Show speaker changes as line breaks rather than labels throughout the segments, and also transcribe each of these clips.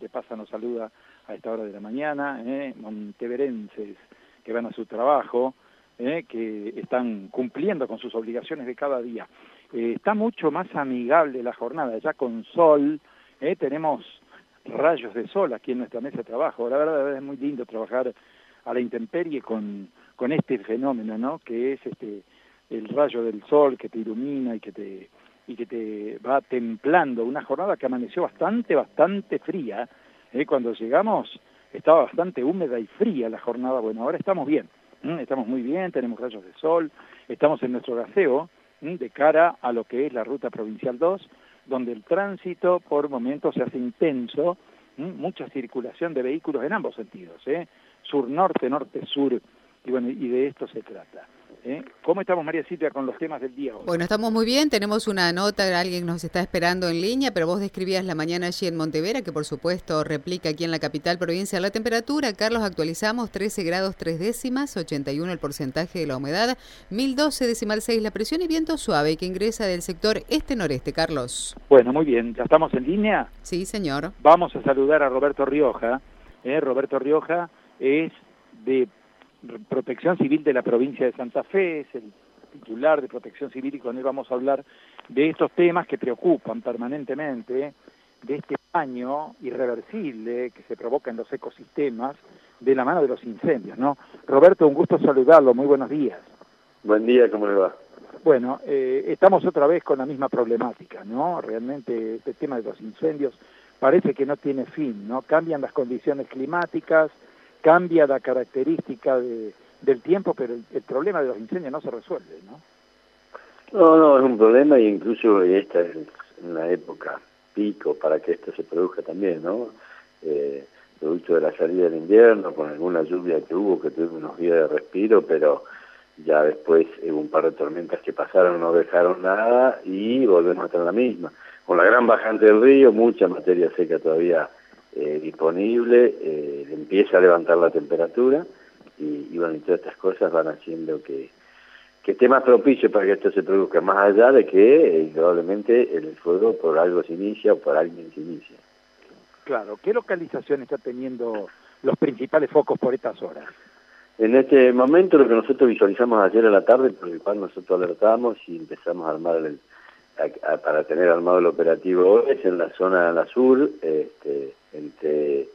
gente pasa, nos saluda a esta hora de la mañana, ¿eh? monteverenses que van a su trabajo, ¿eh? que están cumpliendo con sus obligaciones de cada día. Eh, está mucho más amigable la jornada, ya con sol, ¿eh? tenemos rayos de sol aquí en nuestra mesa de trabajo. La verdad es muy lindo trabajar a la intemperie con, con este fenómeno, ¿no? Que es este el rayo del sol que te ilumina y que te y que te va templando una jornada que amaneció bastante bastante fría. ¿eh? Cuando llegamos estaba bastante húmeda y fría la jornada. Bueno, ahora estamos bien, estamos muy bien, tenemos rayos de sol, estamos en nuestro gaseo de cara a lo que es la ruta provincial 2 donde el tránsito por momentos se hace intenso, mucha circulación de vehículos en ambos sentidos, ¿eh? sur-norte, norte-sur, y bueno, y de esto se trata. ¿Eh? ¿Cómo estamos, María Silvia, con los temas del día hoy?
Bueno, estamos muy bien, tenemos una nota, alguien nos está esperando en línea, pero vos describías la mañana allí en Montevera, que por supuesto replica aquí en la capital provincia la temperatura. Carlos, actualizamos 13 grados 3 décimas, 81 el porcentaje de la humedad, 1012 decimal 6 la presión y viento suave que ingresa del sector este-noreste. Carlos.
Bueno, muy bien, ¿ya estamos en línea?
Sí, señor.
Vamos a saludar a Roberto Rioja. ¿eh? Roberto Rioja es de Protección Civil de la provincia de Santa Fe, es el titular de Protección Civil y con él vamos a hablar de estos temas que preocupan permanentemente, de este daño irreversible que se provoca en los ecosistemas de la mano de los incendios, ¿no? Roberto, un gusto saludarlo, muy buenos días.
Buen día, ¿cómo le va?
Bueno, eh, estamos otra vez con la misma problemática, ¿no? Realmente este tema de los incendios parece que no tiene fin, ¿no? Cambian las condiciones climáticas, cambia la característica de, del tiempo, pero el, problema de los incendios no se resuelve, ¿no?
No, no, es un problema y incluso esta es una época pico para que esto se produzca también, ¿no? Eh, producto de la salida del invierno, con alguna lluvia que hubo, que tuvimos unos días de respiro, pero ya después hubo un par de tormentas que pasaron, no dejaron nada y volvemos a estar la misma. Con la gran bajante del río, mucha materia seca todavía eh, disponible, eh, empieza a levantar la temperatura y, bueno, y todas estas cosas van haciendo que, que esté más propicio para que esto se produzca, más allá de que eh, probablemente el fuego por algo se inicia o por alguien se inicia.
Claro, ¿qué localización está teniendo los principales focos por estas horas?
En este momento lo que nosotros visualizamos ayer a la tarde, por el cual nosotros alertamos y empezamos a armar el, para tener armado el operativo hoy, es en la zona la sur, este, entre eh,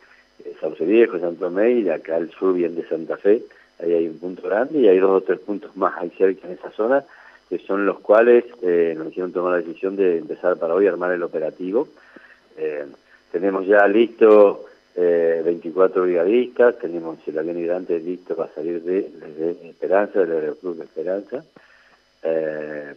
Sauce Viejo, Santo Tomé y acá al sur bien de Santa Fe, ahí hay un punto grande y hay dos o tres puntos más ahí cerca en esa zona, que son los cuales eh, nos hicieron tomar la decisión de empezar para hoy a armar el operativo. Eh, tenemos ya listo eh, 24 brigadistas, tenemos el avión hidrante listo para salir de, de Esperanza, del Aeroclub de Esperanza. Eh,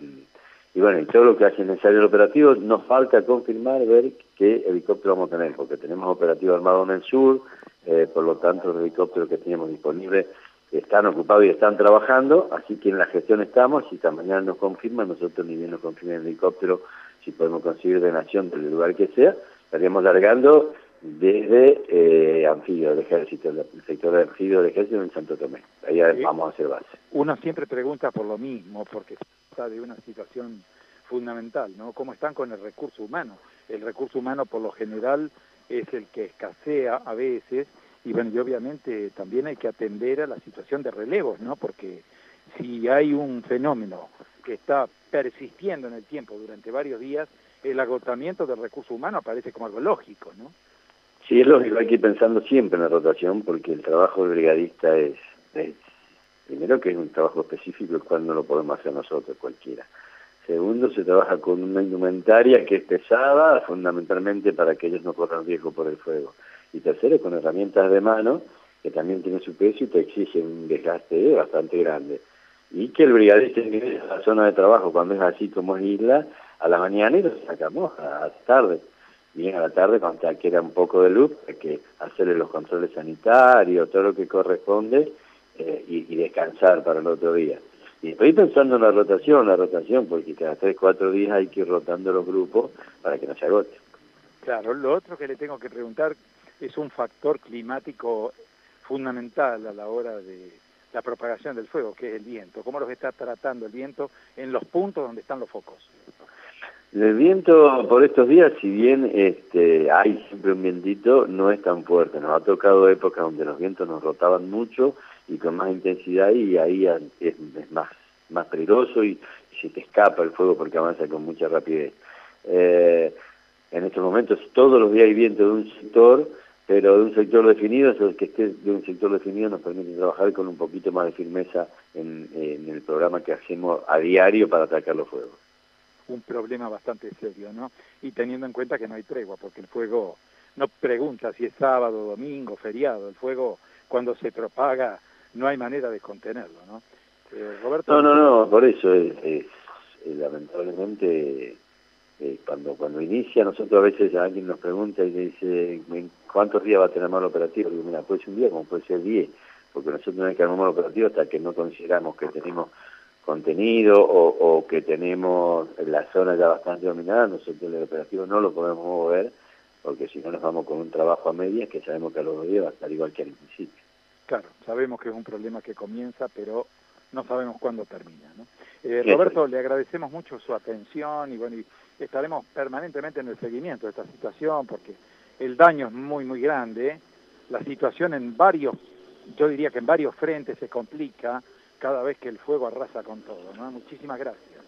y bueno, y todo lo que hace necesario el operativo, nos falta confirmar, ver qué helicóptero vamos a tener, porque tenemos operativo armado en el sur, eh, por lo tanto los helicópteros que teníamos disponibles están ocupados y están trabajando, así que en la gestión estamos, si esta mañana nos confirman, nosotros ni bien nos confirmen el helicóptero, si podemos conseguir de nación del lugar que sea, estaríamos largando desde eh, anfibio del ejército, el sector de anfibio del ejército en Santo Tomé. Ahí vamos a hacer base.
Uno siempre pregunta por lo mismo, porque de una situación fundamental, ¿no? ¿Cómo están con el recurso humano? El recurso humano por lo general es el que escasea a veces y bueno, y obviamente también hay que atender a la situación de relevos, ¿no? Porque si hay un fenómeno que está persistiendo en el tiempo durante varios días, el agotamiento del recurso humano aparece como algo lógico, ¿no?
Sí, es lógico, hay que ir pensando siempre en la rotación porque el trabajo del brigadista es, primero que es un trabajo específico el cual no lo podemos hacer nosotros cualquiera. Segundo, se trabaja con una indumentaria que es pesada, fundamentalmente para que ellos no corran riesgo por el fuego. Y tercero, con herramientas de mano, que también tienen su peso y te exigen un desgaste bastante grande. Y que el brigadista ingrese a la zona de trabajo cuando es así como es isla, a la mañana y lo sacamos a la tarde bien a la tarde cuando queda un poco de luz, hay que hacerle los controles sanitarios, todo lo que corresponde eh, y, descansar para el otro día. Y estoy pensando en la rotación, la rotación, porque cada tres, cuatro días hay que ir rotando los grupos para que no se agote.
Claro, lo otro que le tengo que preguntar es un factor climático fundamental a la hora de la propagación del fuego, que es el viento. ¿Cómo los está tratando el viento en los puntos donde están los focos?
El viento por estos días, si bien este, hay siempre un vientito, no es tan fuerte. Nos ha tocado épocas donde los vientos nos rotaban mucho y con más intensidad y ahí es, más, más peligroso y, se te escapa el fuego porque avanza con mucha rapidez. Eh, en estos momentos todos los días hay viento de un sector, pero de un sector definido, el que esté de un sector definido nos permite trabajar con un poquito más de firmeza en, en el programa que hacemos a diario para atacar los fuegos
un problema bastante serio, ¿no? Y teniendo en cuenta que no hay tregua, porque el fuego no pregunta si es sábado, domingo, feriado, el fuego cuando se propaga no hay manera de contenerlo, ¿no?
Eh, Roberto... No, no, no, por eso es, lamentablemente eh, cuando cuando inicia, nosotros a veces alguien nos pregunta y dice, ¿cuántos días va a tener mal operativo? Digo, mira, puede ser un día como puede ser diez, porque nosotros no hay que mal operativo hasta que no consideramos que tenemos contenido o, que tenemos la zona ya bastante dominada, nosotros el operativo no lo podemos mover porque si no nos vamos con un trabajo a medias que sabemos que a los dos días va a estar igual que al principio.
Claro, sabemos que es un problema que comienza, pero no sabemos cuándo termina. ¿no? Eh, Roberto, le agradecemos mucho su atención y bueno, y estaremos permanentemente en el seguimiento de esta situación porque el daño es muy, muy grande. La situación en varios, yo diría que en varios frentes se complica cada vez que el fuego arrasa con todo. ¿no? Muchísimas gracias.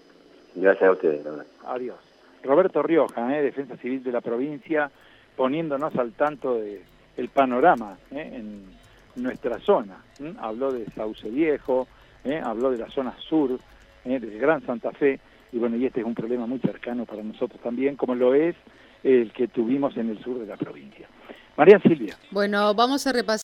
Gracias a ustedes.
Adiós. Roberto Rioja, ¿eh? Defensa Civil de la provincia, poniéndonos al tanto de el panorama ¿eh? en nuestra zona. Habló de Sauce Viejo, ¿eh? habló de la zona sur, ¿eh? del Gran Santa Fe, y bueno, y este es un problema muy cercano para nosotros también, como lo es el que tuvimos en el sur de la provincia. María Silvia.
Bueno, vamos a repasar.